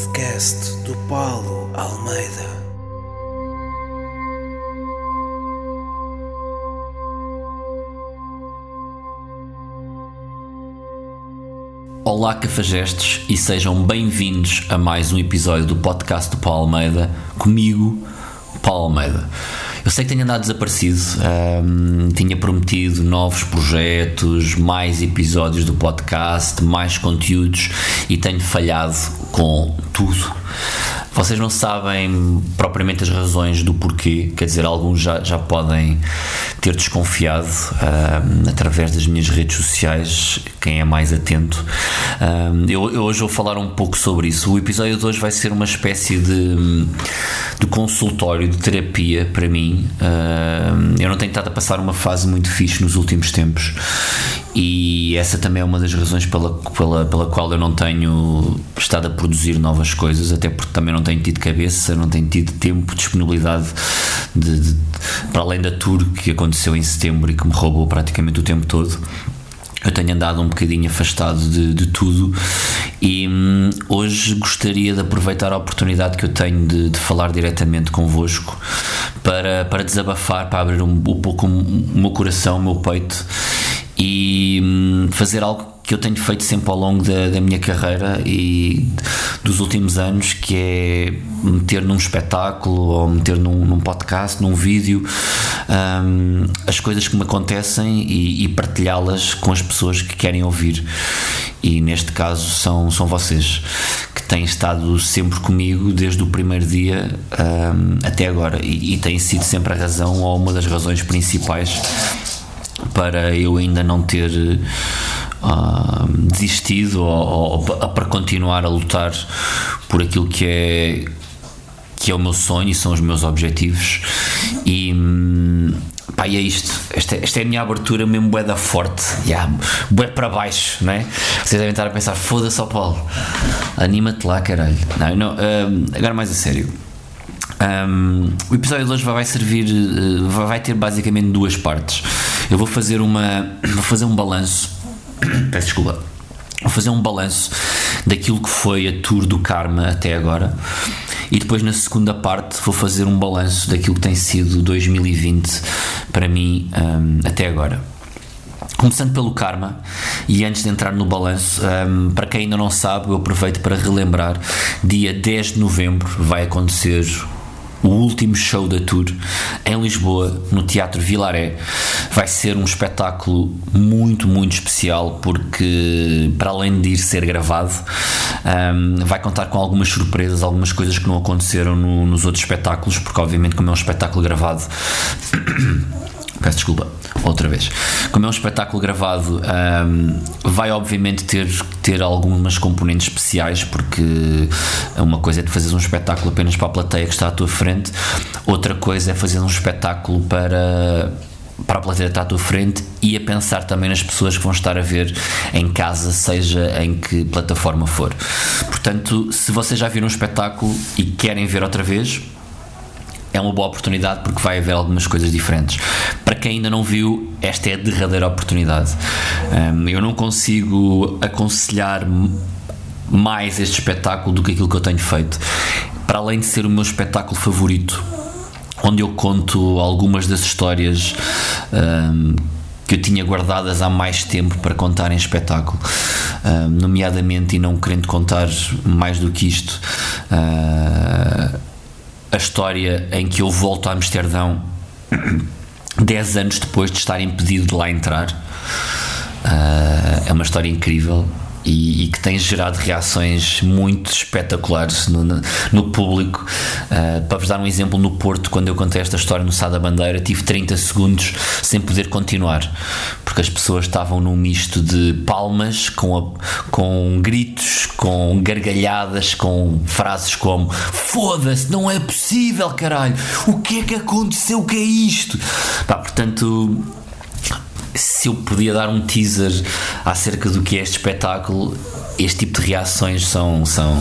podcast do Paulo Almeida. Olá, cafajestes, e sejam bem-vindos a mais um episódio do podcast do Paulo Almeida, comigo, Paulo Almeida. Eu sei que tenho andado desaparecido, um, tinha prometido novos projetos, mais episódios do podcast, mais conteúdos e tenho falhado com tudo. Vocês não sabem propriamente as razões do porquê, quer dizer, alguns já, já podem ter desconfiado através das minhas redes sociais, quem é mais atento. Uh, eu, eu, hoje vou falar um pouco sobre isso. O episódio de hoje vai ser uma espécie de, de consultório, de terapia para mim. Eu não tenho estado a passar uma fase muito fixe nos últimos tempos e essa também é uma das razões pela, pela, pela qual eu não tenho estado a produzir novas coisas, até porque também não tenho tido cabeça, não tenho tido tempo, disponibilidade de, de, para além da tour que aconteceu em setembro e que me roubou praticamente o tempo todo. Eu tenho andado um bocadinho afastado de, de tudo e hum, hoje gostaria de aproveitar a oportunidade que eu tenho de, de falar diretamente convosco para, para desabafar, para abrir um, um pouco o meu coração, o meu peito e hum, fazer algo que eu tenho feito sempre ao longo da, da, minha carreira e dos últimos anos, que é meter num espetáculo ou meter num, num podcast, num vídeo, um, as coisas que me acontecem e, e partilhá-las com as pessoas que querem ouvir. E neste caso são, são vocês que têm estado sempre comigo desde o primeiro dia um, até agora e, e têm sido sempre a razão ou uma das razões principais para eu ainda não ter uh, desistido ou, ou, para continuar a lutar por aquilo que é que é o meu sonho e são os meus objetivos. E hum, pá, e é isto. Esta, esta é a minha abertura mesmo bué da forte. Yeah, bué para baixo não é? vocês devem estar a pensar foda-se ao Paulo anima-te lá caralho. Não, não, um, agora mais a sério. Um, o episódio de hoje vai servir, uh, vai ter basicamente duas partes. Eu vou fazer uma, vou fazer um balanço. Peço desculpa. Vou fazer um balanço daquilo que foi a tour do Karma até agora. E depois na segunda parte vou fazer um balanço daquilo que tem sido 2020 para mim um, até agora. Começando pelo Karma, e antes de entrar no balanço, um, para quem ainda não sabe, eu aproveito para relembrar: dia 10 de novembro vai acontecer o último show da tour em Lisboa, no Teatro Vilaré. Vai ser um espetáculo muito, muito especial porque, para além de ir ser gravado, um, vai contar com algumas surpresas, algumas coisas que não aconteceram no, nos outros espetáculos, porque, obviamente, como é um espetáculo gravado. Peço desculpa, outra vez. Como é um espetáculo gravado, um, vai obviamente ter, ter algumas componentes especiais, porque uma coisa é de fazer um espetáculo apenas para a plateia que está à tua frente, outra coisa é fazer um espetáculo para para a plateia está à tua frente e a pensar também nas pessoas que vão estar a ver em casa, seja em que plataforma for. Portanto, se vocês já viram um espetáculo e querem ver outra vez, é uma boa oportunidade porque vai haver algumas coisas diferentes. Para quem ainda não viu, esta é a derradeira oportunidade. Um, eu não consigo aconselhar mais este espetáculo do que aquilo que eu tenho feito. Para além de ser o meu espetáculo favorito, onde eu conto algumas das histórias um, que eu tinha guardadas há mais tempo para contar em espetáculo, um, nomeadamente e não querendo contar mais do que isto. Uh, a história em que eu volto a Amsterdão 10 anos depois de estar impedido de lá entrar. Uh, é uma história incrível e, e, que tem gerado reações muito espetaculares no, no, público. Uh, para vos dar um exemplo, no Porto, quando eu contei esta história no Sá da Bandeira, tive 30 segundos sem poder continuar, porque as pessoas estavam num misto de palmas, com, a, com gritos, com gargalhadas, com frases como foda-se, não é possível, caralho, o que é que aconteceu, o que é isto? Pá, portanto se eu podia dar um teaser acerca do que é este espetáculo, este tipo de reações são, são,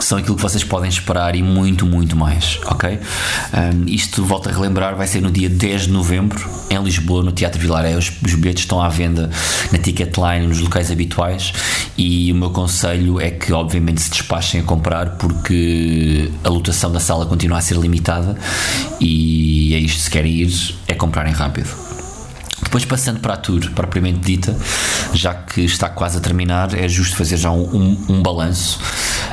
são aquilo que vocês podem esperar e muito, muito mais, ok? Um, isto, volto a relembrar, vai ser no dia 10 de novembro, em Lisboa, no Teatro Vilaré. Os, os bilhetes estão à venda na Ticketline, nos locais habituais, e o meu conselho é que, obviamente, se despachem a comprar, porque a lotação da sala continua a ser limitada, e é isto, se querem ir, é comprarem rápido. Depois, passando para a tour propriamente dita, já que está quase a terminar, é justo fazer já um, um, um balanço.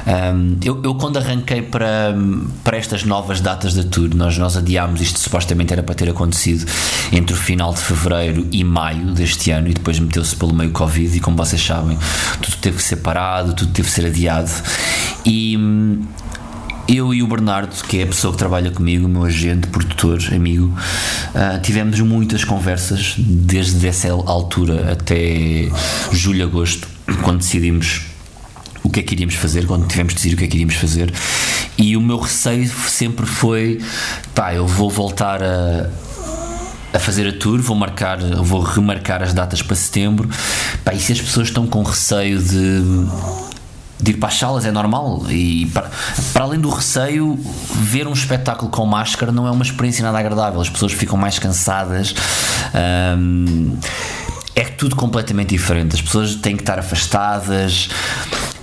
Um, eu, eu, quando arranquei para, para estas novas datas da tour, nós, nós adiámos isto, supostamente era para ter acontecido entre o final de fevereiro e maio deste ano, e depois meteu-se pelo meio Covid. E como vocês sabem, tudo teve que ser parado, tudo teve que ser adiado. E eu e o Bernardo, que é a pessoa que trabalha comigo, meu agente, produtor, amigo, uh, tivemos muitas conversas desde essa altura até julho, agosto, quando decidimos o que é que iríamos fazer, quando tivemos de decidir o que é que iríamos fazer. E o meu receio sempre foi: pá, eu vou voltar a, a fazer a tour, vou marcar, vou remarcar as datas para setembro. Pá, e se as pessoas estão com receio de de ir para as salas é normal e para, para, além do receio ver um espetáculo com máscara não é uma experiência nada agradável. As pessoas ficam mais cansadas hum, é tudo completamente diferente. As pessoas têm que estar afastadas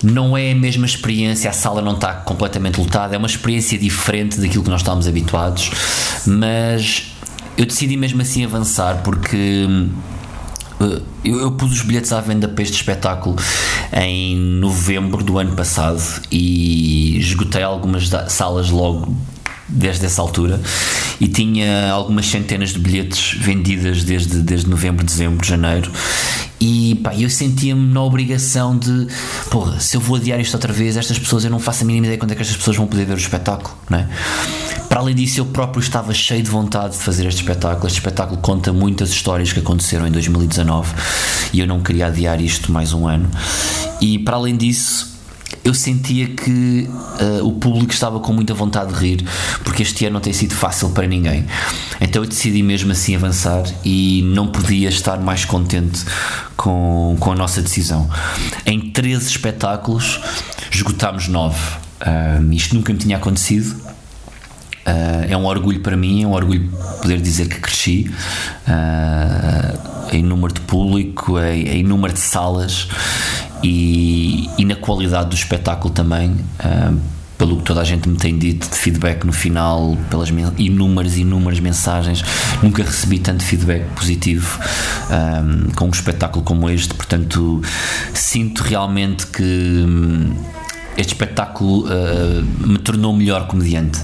não é a mesma experiência a sala não está completamente lotada é uma experiência diferente daquilo que nós estamos habituados mas eu decidi mesmo assim avançar porque eh, eu, eu, pus os bilhetes à venda para este espetáculo em novembro do ano passado e esgotei algumas salas logo desde essa altura e tinha algumas centenas de bilhetes vendidas desde, desde novembro, dezembro, janeiro e pá, eu sentia-me na obrigação de porra, se eu vou adiar isto outra vez, estas pessoas eu não faço a mínima ideia quando é que estas pessoas vão poder ver o espetáculo, não é? Para além disso, eu próprio estava cheio de vontade de fazer este espetáculo. Este espetáculo conta muitas histórias que aconteceram em 2019 e eu não queria adiar isto mais um ano. E para além disso, eu sentia que uh, o público estava com muita vontade de rir, porque este ano não tem sido fácil para ninguém. Então eu decidi mesmo assim avançar e não podia estar mais contente com, com a nossa decisão. Em 13 espetáculos, esgotámos 9. Uh, isto nunca me tinha acontecido Uh, é um orgulho para mim, é um orgulho poder dizer que cresci uh, em número de público, em, em número de salas e, e, na qualidade do espetáculo também. Uh, pelo que toda a gente me tem dito de feedback no final, pelas inúmeras e inúmeras mensagens, nunca recebi tanto feedback positivo um, com um espetáculo como este. Portanto, sinto realmente que hum, este espetáculo uh, me tornou melhor comediante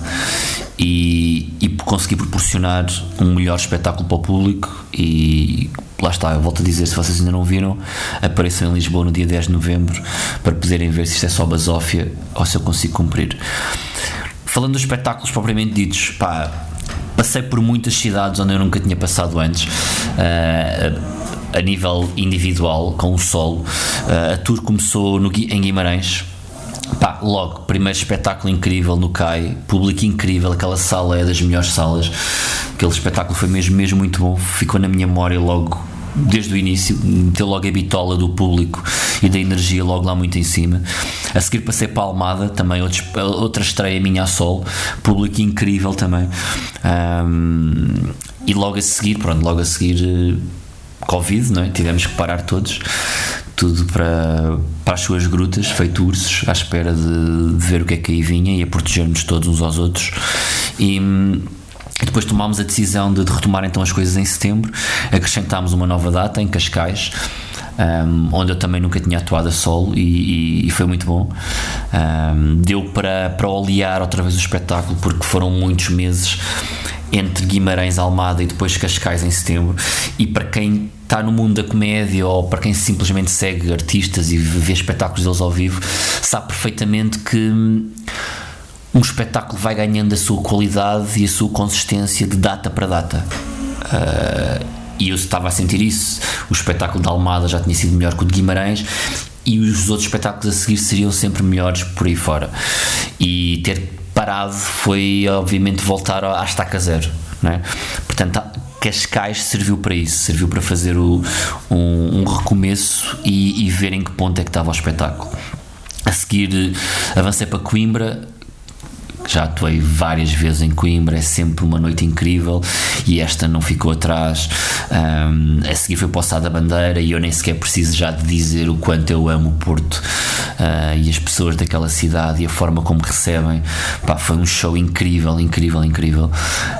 e, e conseguir proporcionar um melhor espetáculo para o público e lá está, eu volto a dizer, se vocês ainda não viram, apareçam em Lisboa no dia 10 de novembro para poderem ver se isto é só basófia ou se eu consigo cumprir. Falando dos espetáculos propriamente ditos, pá, passei por muitas cidades onde eu nunca tinha passado antes. Uh, a nível individual, com o solo. Uh, a tour começou no, em Guimarães, Pá, logo, primeiro espetáculo incrível no CAI, público incrível, aquela sala é das melhores salas. Aquele espetáculo foi mesmo, mesmo muito bom, ficou na minha memória logo desde o início, meteu logo a bitola do público e da energia logo lá muito em cima. A seguir passei para a Almada, também outra estreia minha a sol, público incrível também. Um, e logo a seguir, pronto, logo a seguir eh, Covid, não é? tivemos que parar todos tudo para, para as suas grutas, feito ursos, à espera de, de ver o que é que aí vinha e a proteger-nos todos uns aos outros. E, depois tomámos a decisão de, de, retomar então as coisas em setembro, acrescentámos uma nova data em Cascais. Um, onde eu também nunca tinha atuado a solo e, e, e foi muito bom. Um, deu para, para olear outra vez o espetáculo, porque foram muitos meses entre Guimarães, Almada e depois Cascais em setembro. E para quem está no mundo da comédia ou para quem simplesmente segue artistas e vê espetáculos deles ao vivo, sabe perfeitamente que um espetáculo vai ganhando a sua qualidade e a sua consistência de data para data. Uh, e eu estava a sentir isso. O espetáculo da Almada já tinha sido melhor que o de Guimarães e os outros espetáculos a seguir seriam sempre melhores por aí fora. E ter parado foi, obviamente, voltar à estaca zero. Não é? Portanto, Cascais serviu para isso, serviu para fazer o, um, um recomeço e, e ver em que ponto é que estava o espetáculo. A seguir avancei para Coimbra, já atuei várias vezes em Coimbra, é sempre uma noite incrível e esta não ficou atrás. Um, a seguir foi para o Sá da Bandeira e eu nem sequer preciso já de dizer o quanto eu amo o Porto uh, e as pessoas daquela cidade e a forma como recebem. Pá, foi um show incrível, incrível, incrível.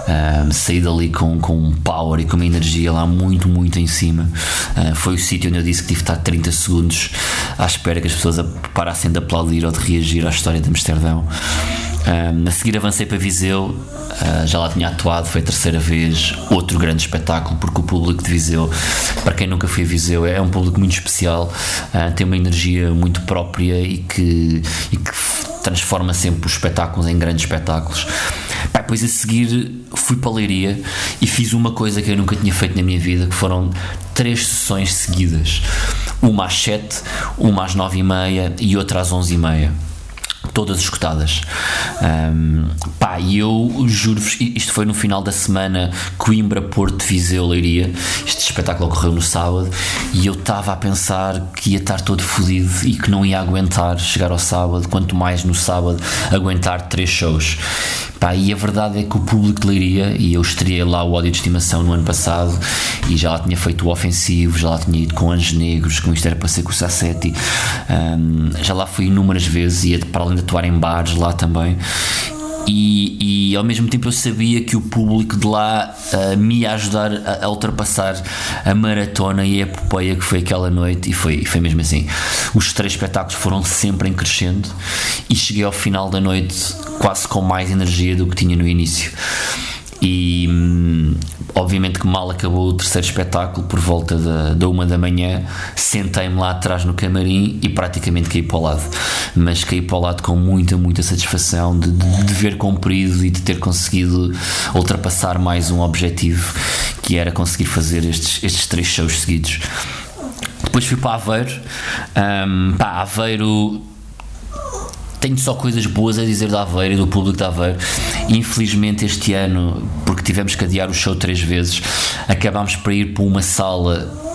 Um, saí dali com, com um power e com uma energia lá muito, muito em cima. Uh, foi o sítio onde eu disse que tive de estar 30 segundos à espera que as pessoas parassem de aplaudir ou de reagir à história de Amsterdão. Um, a seguir avancei para Viseu, uh, já lá tinha atuado, foi a terceira vez, outro grande espetáculo, porque o público de Viseu, para quem nunca foi a Viseu, é um público muito especial, uh, tem uma energia muito própria e que, e que transforma sempre os espetáculos em grandes espetáculos. Pá, depois a seguir fui para a Leiria e fiz uma coisa que eu nunca tinha feito na minha vida, que foram três sessões seguidas. Uma às sete, uma às nove e meia e outra às onze e meia todas escutadas. Um, pá, e eu juro-vos, isto foi no final da semana Coimbra, Porto, Viseu, Leiria. Este espetáculo ocorreu no sábado e eu estava a pensar que ia estar todo fodido e que não ia aguentar chegar ao sábado, quanto mais no sábado aguentar três shows. Pá, e a verdade é que o público de Leiria, e eu estreiei lá o ódio de estimação no ano passado, e já lá tinha feito o ofensivo, já lá tinha ido com Anjos Negros, com Isto Era Para Ser com o Sassetti, um, já lá fui inúmeras vezes, e para além de atuar em bares lá também. E, e, ao mesmo tempo eu sabia que o público de lá uh, me ia ajudar a, a, ultrapassar a maratona e a epopeia que foi aquela noite, e foi, foi mesmo assim. Os três espetáculos foram sempre em crescendo e cheguei ao final da noite quase com mais energia do que tinha no início. E hum, obviamente que mal acabou o terceiro espetáculo, por volta da, da uma da manhã, sentei-me lá atrás no camarim e praticamente caí para o lado. Mas caí para o lado com muita, muita satisfação de, de, de ver cumprido e de ter conseguido ultrapassar mais um objetivo que era conseguir fazer estes, estes três shows seguidos. Depois fui para Aveiro. Um, pá, Aveiro tenho só coisas boas a dizer da Aveiro e do público da Aveiro. Infelizmente, este ano, tivemos que adiar o show três vezes, acabámos por ir para uma sala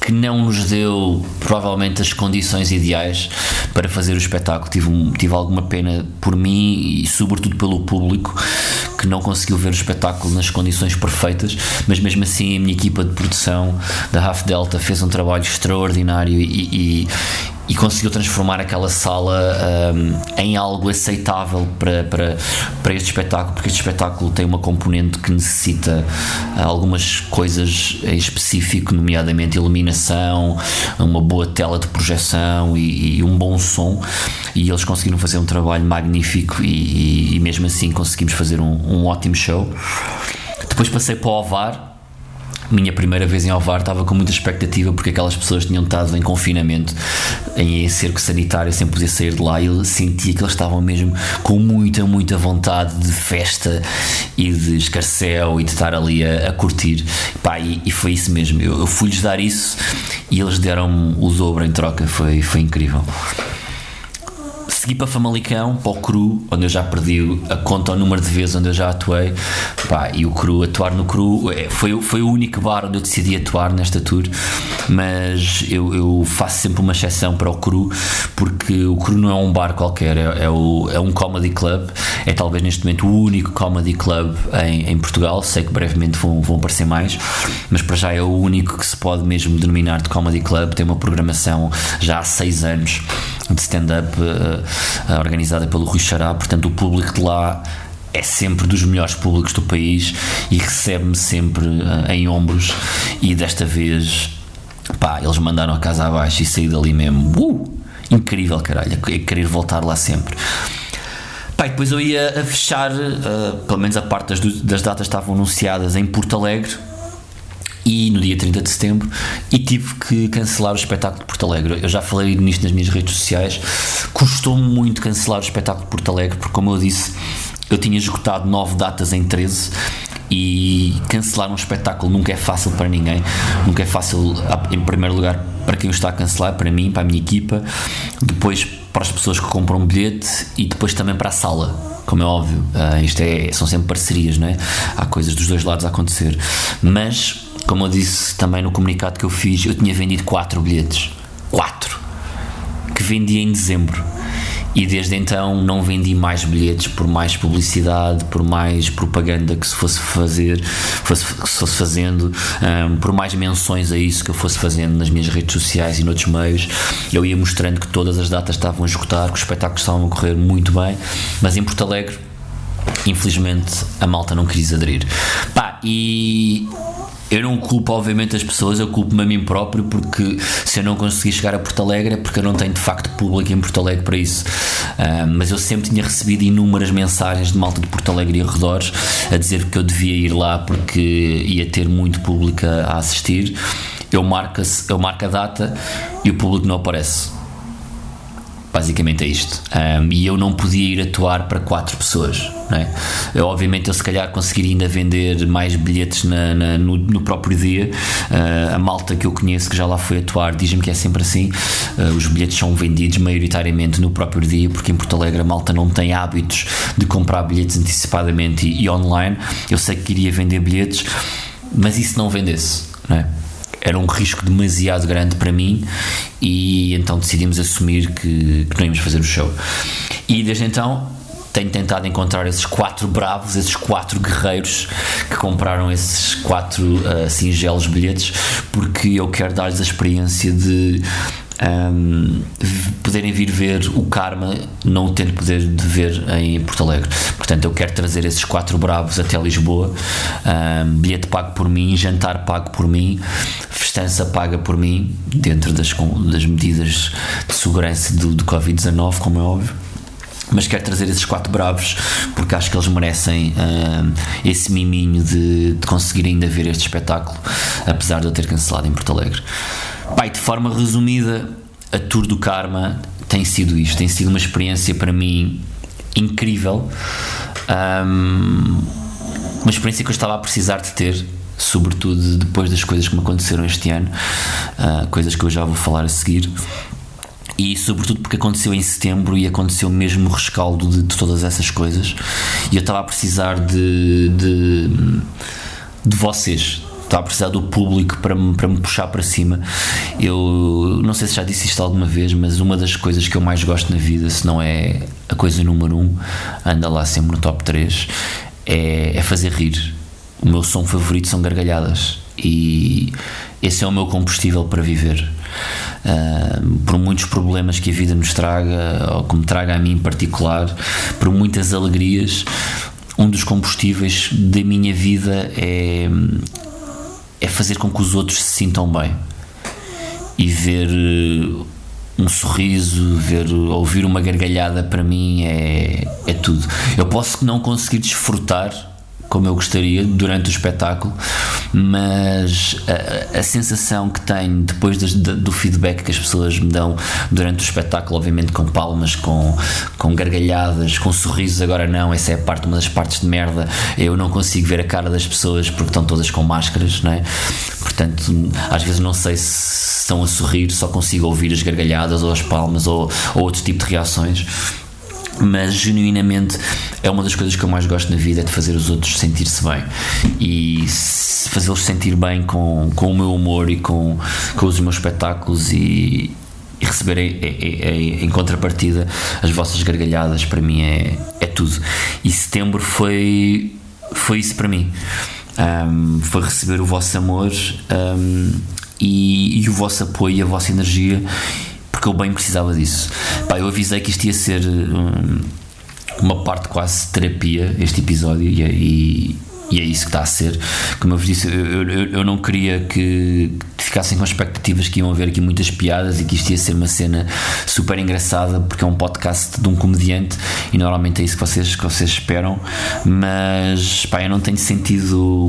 que não nos deu provavelmente as condições ideais para fazer o espetáculo. Tive, um, tive alguma pena por mim e, sobretudo, pelo público que não conseguiu ver o espetáculo nas condições perfeitas, mas mesmo assim a minha equipa de produção da Half Delta fez um trabalho extraordinário e, e e conseguiu transformar aquela sala um, em algo aceitável para, para, para este espetáculo, porque este espetáculo tem uma componente que necessita uh, algumas coisas em específico, nomeadamente iluminação, uma boa tela de projeção e, e um bom som, e eles conseguiram fazer um trabalho magnífico e, e, e mesmo assim conseguimos fazer um, um ótimo show. Depois passei para o Ovar, minha primeira vez em Alvar estava com muita expectativa porque aquelas pessoas tinham estado em confinamento em cerco sanitário sem poder sair de lá e eu sentia que eles estavam mesmo com muita, muita vontade de festa e de escarcel e de estar ali a, a curtir. Pá, e, e, foi isso mesmo, eu, eu fui-lhes dar isso e eles deram o dobro em troca, foi, foi incrível segui para Famalicão, para o Cru, onde eu já perdi a conta ao número de vezes onde eu já atuei. Pá, e o Cru, atuar no Cru, é, foi, foi o único bar onde eu decidi atuar nesta tour. Mas eu, eu faço sempre uma exceção para o Cru, porque o Cru não é um bar qualquer, é, é, o, é um comedy club. É talvez neste momento o único comedy club em, em Portugal. Sei que brevemente vão, vão aparecer mais, mas para já é o único que se pode mesmo denominar de comedy club. Tem uma programação já há seis anos de stand-up uh, organizada pelo Rui Xará, portanto o público de lá é sempre dos melhores públicos do país e recebe-me sempre uh, em ombros. E desta vez pá, eles mandaram a casa abaixo e saí dali mesmo. Uh, incrível caralho, é querer voltar lá sempre. Pá, depois eu ia a fechar, uh, pelo menos a parte das, das datas estavam anunciadas em Porto Alegre, e no dia 30 de setembro e tive que cancelar o espetáculo de Porto Alegre. Eu já falei nisto nas minhas redes sociais. Custou-me muito cancelar o espetáculo de Porto Alegre, porque, como eu disse, eu tinha esgotado nove datas em 13 e cancelar um espetáculo nunca é fácil para ninguém. Nunca é fácil, em primeiro lugar, para quem o está a cancelar, para mim, para a minha equipa, depois para as pessoas que compram um bilhete e depois também para a sala. Como é óbvio, uh, isto é, são sempre parcerias, não é? Há coisas dos dois lados a acontecer. Mas como eu disse também no comunicado que eu fiz, eu tinha vendido 4 bilhetes. 4! Que vendi em dezembro. E desde então não vendi mais bilhetes por mais publicidade, por mais propaganda que se fosse fazer, fosse, que se fosse fazendo, um, por mais menções a isso que eu fosse fazendo nas minhas redes sociais e noutros meios. Eu ia mostrando que todas as datas estavam a esgotar, que os espetáculos estavam a correr muito bem, mas em Porto Alegre infelizmente a malta não quis aderir. Pá, e eu não culpo, obviamente, as pessoas, eu culpo-me a mim próprio, porque se eu não conseguir chegar a Porto Alegre é porque eu não tenho de facto público em Porto Alegre para isso. Uh, mas eu sempre tinha recebido inúmeras mensagens de malta de Porto Alegre e arredores a dizer que eu devia ir lá porque ia ter muito público a assistir. Eu marco, eu marco a data e o público não aparece. Basicamente é isto. Um, e eu não podia ir atuar para quatro pessoas. Não é? eu, obviamente, eu se calhar conseguiria ainda vender mais bilhetes na, na, no, no, próprio dia. Uh, a malta que eu conheço que já lá foi atuar diz-me que é sempre assim. Uh, os bilhetes são vendidos maioritariamente no próprio dia, porque em Porto Alegre a malta não tem hábitos de comprar bilhetes antecipadamente e, e online. Eu sei que iria vender bilhetes, mas e se não vendesse? Não é? Era um risco demasiado grande para mim e então decidimos assumir que, que não íamos fazer o show. E desde então tenho tentado encontrar esses quatro bravos, esses quatro guerreiros que compraram esses quatro uh, singelos bilhetes, porque eu quero dar-lhes a experiência de um, poderem vir ver o Karma, não tendo poder de ver em Porto Alegre. Portanto, eu quero trazer esses quatro bravos até Lisboa, um, bilhete pago por mim, jantar pago por mim, festança paga por mim, dentro das, das medidas de segurança do, do Covid-19, como é óbvio mas quero trazer esses quatro bravos porque acho que eles merecem uh, esse miminho de, de conseguir ainda ver este espetáculo, apesar de eu ter cancelado em Porto Alegre. Pai, de forma resumida, a Tour do Karma tem sido isto, tem sido uma experiência para mim incrível, um, uma experiência que eu estava a precisar de ter, sobretudo depois das coisas que me aconteceram este ano, uh, coisas que eu já vou falar a seguir. E sobretudo porque aconteceu em setembro e aconteceu mesmo o rescaldo de, de todas essas coisas. E eu estava a precisar de, de, de vocês, estava a precisar do público para me, para me puxar para cima. Eu não sei se já disse isto alguma vez, mas uma das coisas que eu mais gosto na vida, se não é a coisa número um, anda lá sempre no top 3, é, é fazer rir. O meu som favorito são gargalhadas e esse é o meu combustível para viver. Uh, por muitos problemas que a vida nos traga, ou que me traga a mim em particular, por muitas alegrias, um dos combustíveis da minha vida é é fazer com que os outros se sintam bem e ver eh, um sorriso, ver, ouvir uma gargalhada para mim é, é tudo. Eu posso não conseguir desfrutar como eu gostaria durante o espetáculo, mas a, a sensação que tenho depois das, do feedback que as pessoas me dão durante o espetáculo, obviamente com palmas, com, com gargalhadas, com sorrisos, agora não, essa é parte, uma das partes de merda. Eu não consigo ver a cara das pessoas porque estão todas com máscaras, não é? Portanto, às vezes não sei se estão a sorrir, só consigo ouvir as gargalhadas ou as palmas ou, ou outro tipo de reações mas genuinamente é uma das coisas que eu mais gosto na vida é de fazer os outros sentir-se bem. E fazê-los sentir bem com, com o meu humor e com, com os meus espetáculos e, e receber em, em, contrapartida as vossas gargalhadas para mim é, é tudo. E setembro foi foi isso para mim. Um, foi receber o vosso amor um, e, e o vosso apoio a vossa energia porque eu bem precisava disso. Pá, eu avisei que isto ia ser um, uma parte quase terapia, este episódio, e, e, e, é isso que está a ser. Como eu vos disse, eu, eu, eu não queria que ficassem com expectativas que iam haver aqui muitas piadas e que isto ia ser uma cena super engraçada, porque é um podcast de um comediante e normalmente é isso que vocês, que vocês esperam, mas pá, eu não tenho sentido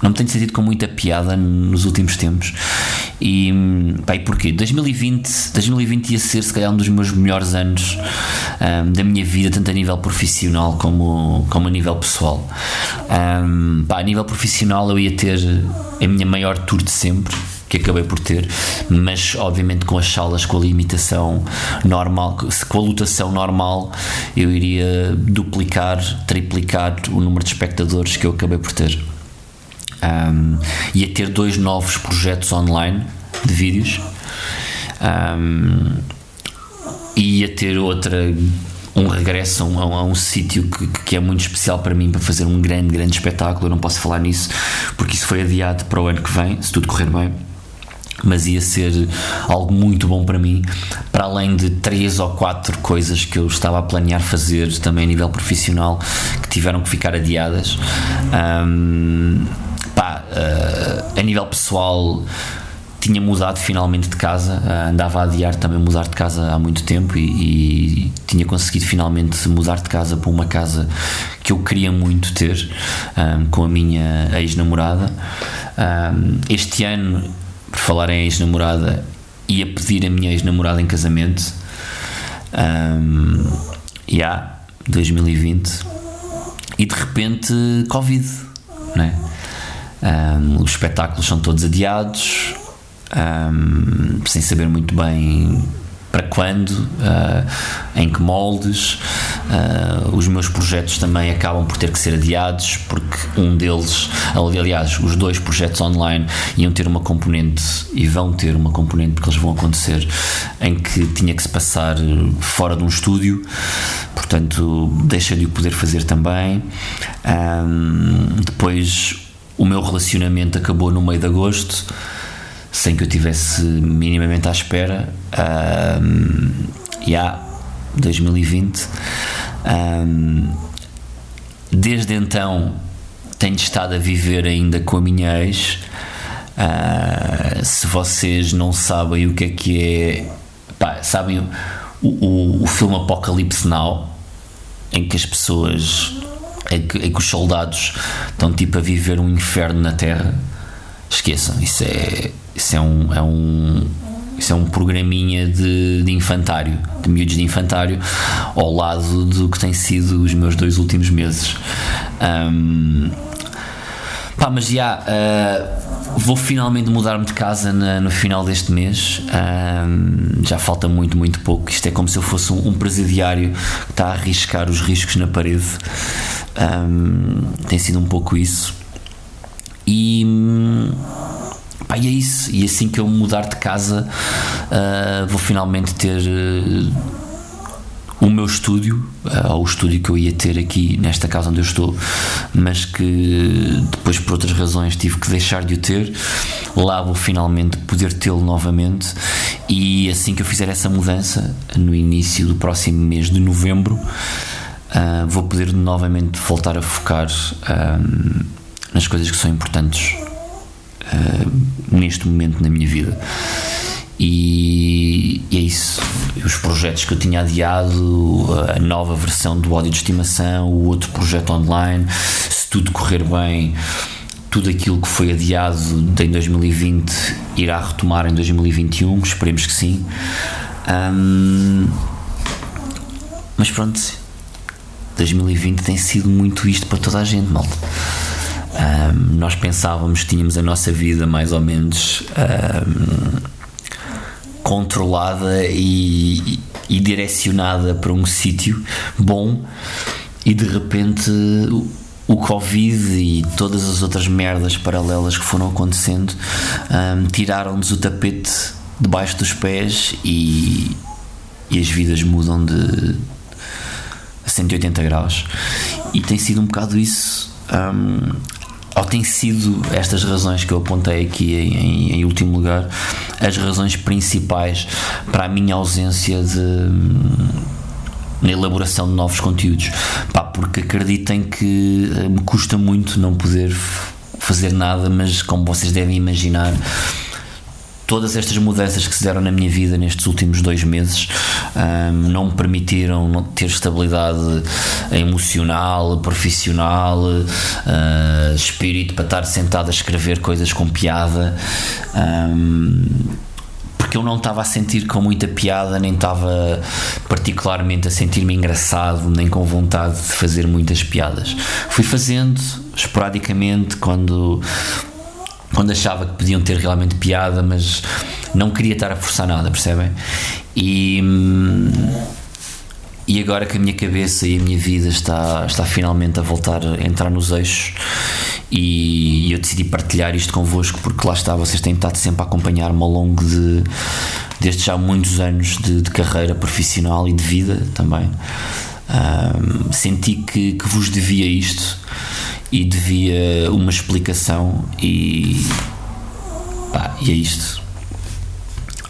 não me tenho sentido com muita piada nos últimos tempos. E, pá, e porquê? 2020, 2020 ia ser se calhar um dos meus melhores anos um, da minha vida, tanto a nível profissional como, como a nível pessoal. Um, pá, a nível profissional eu ia ter a minha maior tour de sempre que acabei por ter, mas obviamente com as salas, com a limitação normal, com a lotação normal, eu iria duplicar, triplicar o número de espectadores que eu acabei por ter um, e a ter dois novos projetos online de vídeos. Um, e ia ter outra um regresso a um, a um sítio que, que, é muito especial para mim para fazer um grande, grande espetáculo. Eu não posso falar nisso porque isso foi adiado para o ano que vem, se tudo correr bem. Mas ia ser algo muito bom para mim, para além de três ou quatro coisas que eu estava a planear fazer também a nível profissional que tiveram que ficar adiadas. Um, pá, uh, a nível pessoal tinha mudado finalmente de casa, uh, andava a adiar também mudar de casa há muito tempo e, e, tinha conseguido finalmente mudar de casa para uma casa que eu queria muito ter um, com a minha ex-namorada. Um, este ano, por falar em ex-namorada, ia pedir a minha ex-namorada em casamento. Um, yeah, 2020 e de repente Covid, né? Um, os espetáculos são todos adiados, um, sem saber muito bem para quando, uh, em que moldes. Uh, os meus projetos também acabam por ter que ser adiados, porque um deles, aliás, os dois projetos online iam ter uma componente e vão ter uma componente, porque eles vão acontecer, em que tinha que se passar fora de um estúdio, portanto, deixa de o poder fazer também. Um, depois, o meu relacionamento acabou no meio de agosto sem que eu tivesse minimamente à espera. Um, há 2020. Um, desde então tenho estado a viver ainda com a minha ex. Uh, se vocês não sabem o que é que é, pá, sabem o, o, o filme Apocalipse Now, em que as pessoas, em que, em que os soldados estão tipo a viver um inferno na Terra esqueçam, isso é, isso é um, é um isso é um programinha de, de, infantário, de miúdos de infantário, ao lado do que tem sido os meus dois últimos meses. Um, pá, mas já uh, vou finalmente mudar-me de casa na, no final deste mês. Já falta muito, muito pouco. Isto é como se eu fosse um, um presidiário que está a arriscar os riscos na parede. Um, tem sido um pouco isso. E. Pá, e é isso. E assim que eu mudar de casa, uh, vou finalmente ter. Uh, o meu estúdio, uh, ou o estúdio que eu ia ter aqui nesta casa onde eu estou, mas que depois por outras razões tive que deixar de o ter. Lá vou finalmente poder tê-lo novamente e assim que eu fizer essa mudança, no início do próximo mês de novembro, uh, vou poder novamente voltar a focar nas coisas que são importantes uh, neste momento na minha vida. E, e, é isso. Os projetos que eu tinha adiado, a nova versão do ódio de estimação, o outro projeto online, se tudo correr bem, tudo aquilo que foi adiado em 2020 irá retomar em 2021. Esperemos que sim. Um, mas pronto, 2020 tem sido muito isto para toda a gente, malta. Um, nós pensávamos que tínhamos a nossa vida mais ou menos um, controlada e, e, direcionada para um sítio bom, e de repente o Covid e todas as outras merdas paralelas que foram acontecendo um, tiraram-nos o tapete debaixo dos pés e, e as vidas mudam de 180 graus. E tem sido um bocado isso. Um, ou tem sido estas razões que eu apontei aqui em, em, último lugar as razões principais para a minha ausência de na elaboração de novos conteúdos Pá, porque acreditem que me custa muito não poder fazer nada mas como vocês devem imaginar todas estas mudanças que se deram na minha vida nestes últimos dois meses um, não me permitiram ter estabilidade emocional, profissional, uh, espírito para estar sentado a escrever coisas com piada. Um, porque eu não estava a sentir com muita piada, nem estava particularmente a sentir-me engraçado, nem com vontade de fazer muitas piadas. Fui fazendo esporadicamente quando quando achava que podiam ter realmente piada, mas não queria estar a forçar nada, percebem? E, e agora que a minha cabeça e a minha vida está, está finalmente a voltar a entrar nos eixos e eu decidi partilhar isto convosco porque lá está, vocês têm estado sempre a acompanhar-me ao longo de, desde já muitos anos de, de carreira profissional e de vida também. Um, senti que, que vos devia isto e devia uma explicação e, pá, e é isto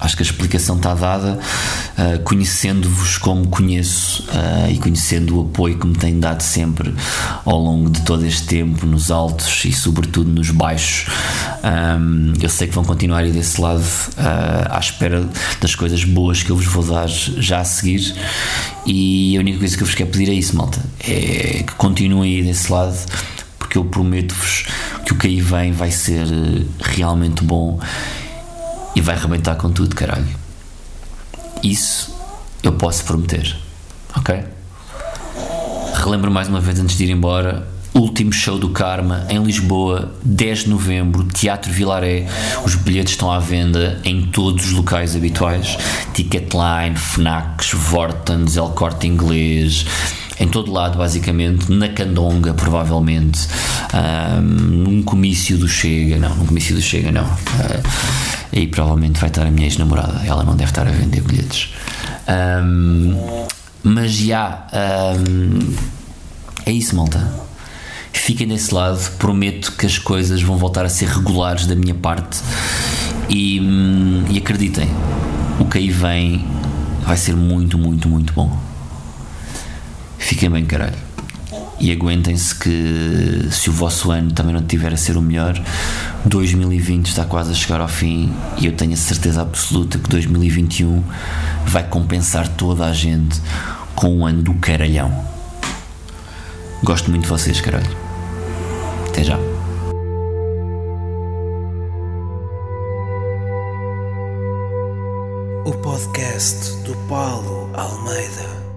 acho que a explicação está dada, uh, conhecendo-vos como conheço uh, e conhecendo o apoio que me têm dado sempre ao longo de todo este tempo, nos altos e sobretudo nos baixos. Um, eu sei que vão continuar aí desse lado uh, à espera das coisas boas que eu vos vou dar já a seguir. E a única coisa que eu vos quero pedir é isso, malta: é que continuem aí desse lado, porque eu prometo-vos que o que aí vem vai ser realmente bom e vai arrebentar com tudo, caralho. Isso eu posso prometer, ok? Relembro mais uma vez antes de ir embora. Último show do Karma em Lisboa, 10 de novembro, Teatro Vilaré. Os bilhetes estão à venda em todos os locais habituais: Ticketline, Fnacs, Vortens, El Corte Inglês, em todo lado, basicamente, na Candonga, provavelmente, um, num comício do Chega, não, num comício do Chega, não. Uh, aí provavelmente vai estar a minha ex-namorada, ela não deve estar a vender bilhetes. Um, mas já, um, é isso, malta. Fiquem desse lado, prometo que as coisas vão voltar a ser regulares da minha parte e, hum, e acreditem, o que aí vem vai ser muito, muito, muito bom. Fiquem bem, caralho e aguentem-se que se o vosso ano também não tiver a ser o melhor, 2020 está quase a chegar ao fim e eu tenho a certeza absoluta que 2021 vai compensar toda a gente com um ano do caralhão. Gosto muito de vocês, caralho. Até já. O podcast do Paulo Almeida.